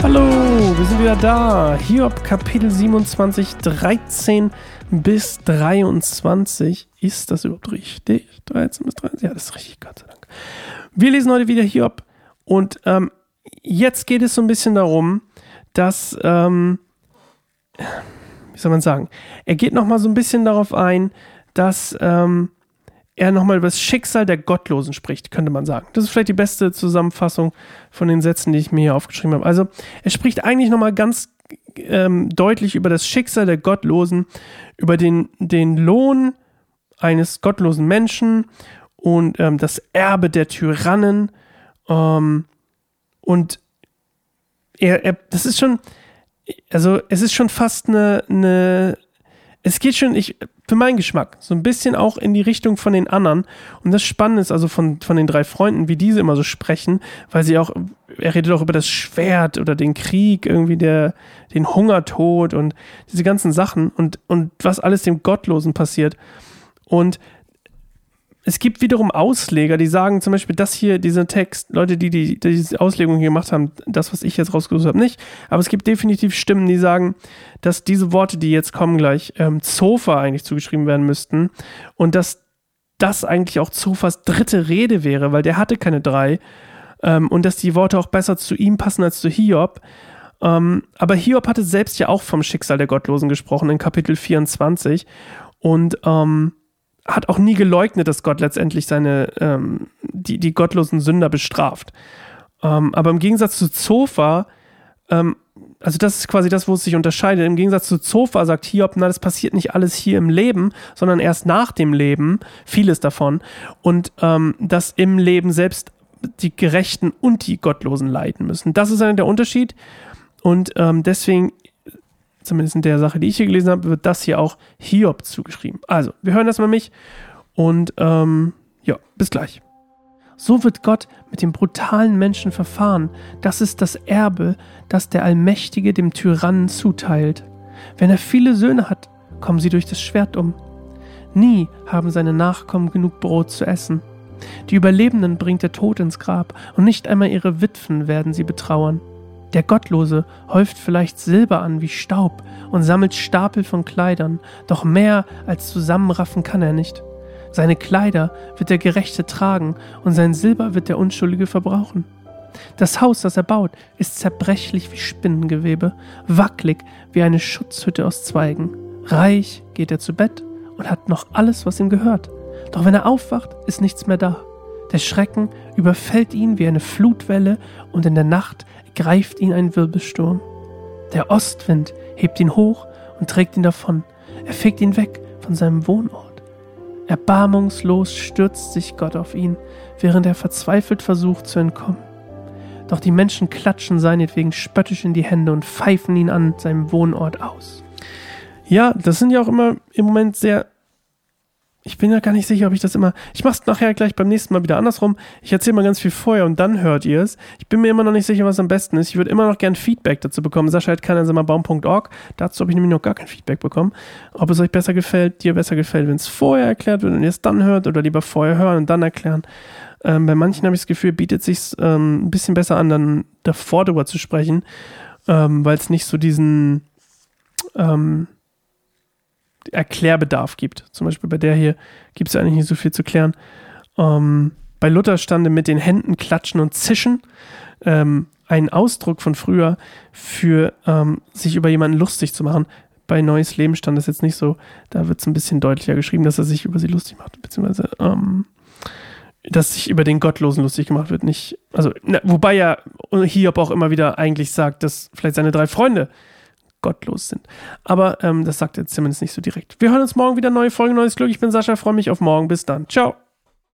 Hallo, wir sind wieder da. Hiob Kapitel 27, 13 bis 23. Ist das überhaupt richtig? 13 bis 23? Ja, das ist richtig, Gott sei Dank. Wir lesen heute wieder Hiob und ähm, jetzt geht es so ein bisschen darum, dass, ähm, wie soll man sagen, er geht nochmal so ein bisschen darauf ein, dass ähm, er nochmal über das Schicksal der Gottlosen spricht, könnte man sagen. Das ist vielleicht die beste Zusammenfassung von den Sätzen, die ich mir hier aufgeschrieben habe. Also er spricht eigentlich nochmal ganz ähm, deutlich über das Schicksal der Gottlosen, über den, den Lohn eines gottlosen Menschen und ähm, das Erbe der Tyrannen. Ähm, und er, er, das ist schon, also es ist schon fast eine, eine es geht schon, ich, für meinen Geschmack, so ein bisschen auch in die Richtung von den anderen. Und das Spannende ist also von, von den drei Freunden, wie diese immer so sprechen, weil sie auch, er redet auch über das Schwert oder den Krieg, irgendwie der, den Hungertod und diese ganzen Sachen und, und was alles dem Gottlosen passiert. Und es gibt wiederum Ausleger, die sagen zum Beispiel, das hier, dieser Text, Leute, die, die, die diese Auslegung hier gemacht haben, das, was ich jetzt rausgesucht habe, nicht. Aber es gibt definitiv Stimmen, die sagen, dass diese Worte, die jetzt kommen gleich, ähm, Zofa eigentlich zugeschrieben werden müssten und dass das eigentlich auch Zofas dritte Rede wäre, weil der hatte keine drei ähm, und dass die Worte auch besser zu ihm passen als zu Hiob. Ähm, aber Hiob hatte selbst ja auch vom Schicksal der Gottlosen gesprochen in Kapitel 24 und ähm, hat auch nie geleugnet, dass Gott letztendlich seine, ähm, die, die gottlosen Sünder bestraft. Ähm, aber im Gegensatz zu Zofa, ähm, also das ist quasi das, wo es sich unterscheidet. Im Gegensatz zu Zofa sagt Hiob, na, das passiert nicht alles hier im Leben, sondern erst nach dem Leben, vieles davon. Und ähm, dass im Leben selbst die Gerechten und die Gottlosen leiden müssen. Das ist einer der Unterschied. Und ähm, deswegen zumindest in der Sache, die ich hier gelesen habe, wird das hier auch Hiob zugeschrieben. Also, wir hören das mal mich und ähm, ja, bis gleich. So wird Gott mit dem brutalen Menschen verfahren. Das ist das Erbe, das der Allmächtige dem Tyrannen zuteilt. Wenn er viele Söhne hat, kommen sie durch das Schwert um. Nie haben seine Nachkommen genug Brot zu essen. Die Überlebenden bringt der Tod ins Grab, und nicht einmal ihre Witwen werden sie betrauern. Der Gottlose häuft vielleicht Silber an wie Staub und sammelt Stapel von Kleidern, doch mehr als zusammenraffen kann er nicht. Seine Kleider wird der Gerechte tragen und sein Silber wird der Unschuldige verbrauchen. Das Haus, das er baut, ist zerbrechlich wie Spinnengewebe, wackelig wie eine Schutzhütte aus Zweigen. Reich geht er zu Bett und hat noch alles, was ihm gehört. Doch wenn er aufwacht, ist nichts mehr da. Der Schrecken überfällt ihn wie eine Flutwelle und in der Nacht greift ihn ein Wirbelsturm. Der Ostwind hebt ihn hoch und trägt ihn davon. Er fegt ihn weg von seinem Wohnort. Erbarmungslos stürzt sich Gott auf ihn, während er verzweifelt versucht zu entkommen. Doch die Menschen klatschen seinetwegen spöttisch in die Hände und pfeifen ihn an seinem Wohnort aus. Ja, das sind ja auch immer im Moment sehr ich bin ja gar nicht sicher, ob ich das immer. Ich mache es nachher gleich beim nächsten Mal wieder andersrum. Ich erzähle mal ganz viel vorher und dann hört ihr es. Ich bin mir immer noch nicht sicher, was am besten ist. Ich würde immer noch gern Feedback dazu bekommen. Sascha hat baum.org. Dazu habe ich nämlich noch gar kein Feedback bekommen. Ob es euch besser gefällt, dir besser gefällt, wenn es vorher erklärt wird und ihr es dann hört oder lieber vorher hören und dann erklären. Ähm, bei manchen habe ich das Gefühl, bietet sich ähm, ein bisschen besser an, dann davor drüber zu sprechen, ähm, weil es nicht so diesen ähm, Erklärbedarf gibt. Zum Beispiel bei der hier gibt es eigentlich nicht so viel zu klären. Ähm, bei Luther stand mit den Händen klatschen und zischen ähm, ein Ausdruck von früher für ähm, sich über jemanden lustig zu machen. Bei Neues Leben stand das jetzt nicht so. Da wird es ein bisschen deutlicher geschrieben, dass er sich über sie lustig macht, beziehungsweise ähm, dass sich über den Gottlosen lustig gemacht wird. Nicht, also, na, wobei ja Hiob auch immer wieder eigentlich sagt, dass vielleicht seine drei Freunde gottlos sind. Aber ähm, das sagt er zumindest nicht so direkt. Wir hören uns morgen wieder neue Folge, neues Glück. Ich bin Sascha, freue mich auf morgen. Bis dann. Ciao.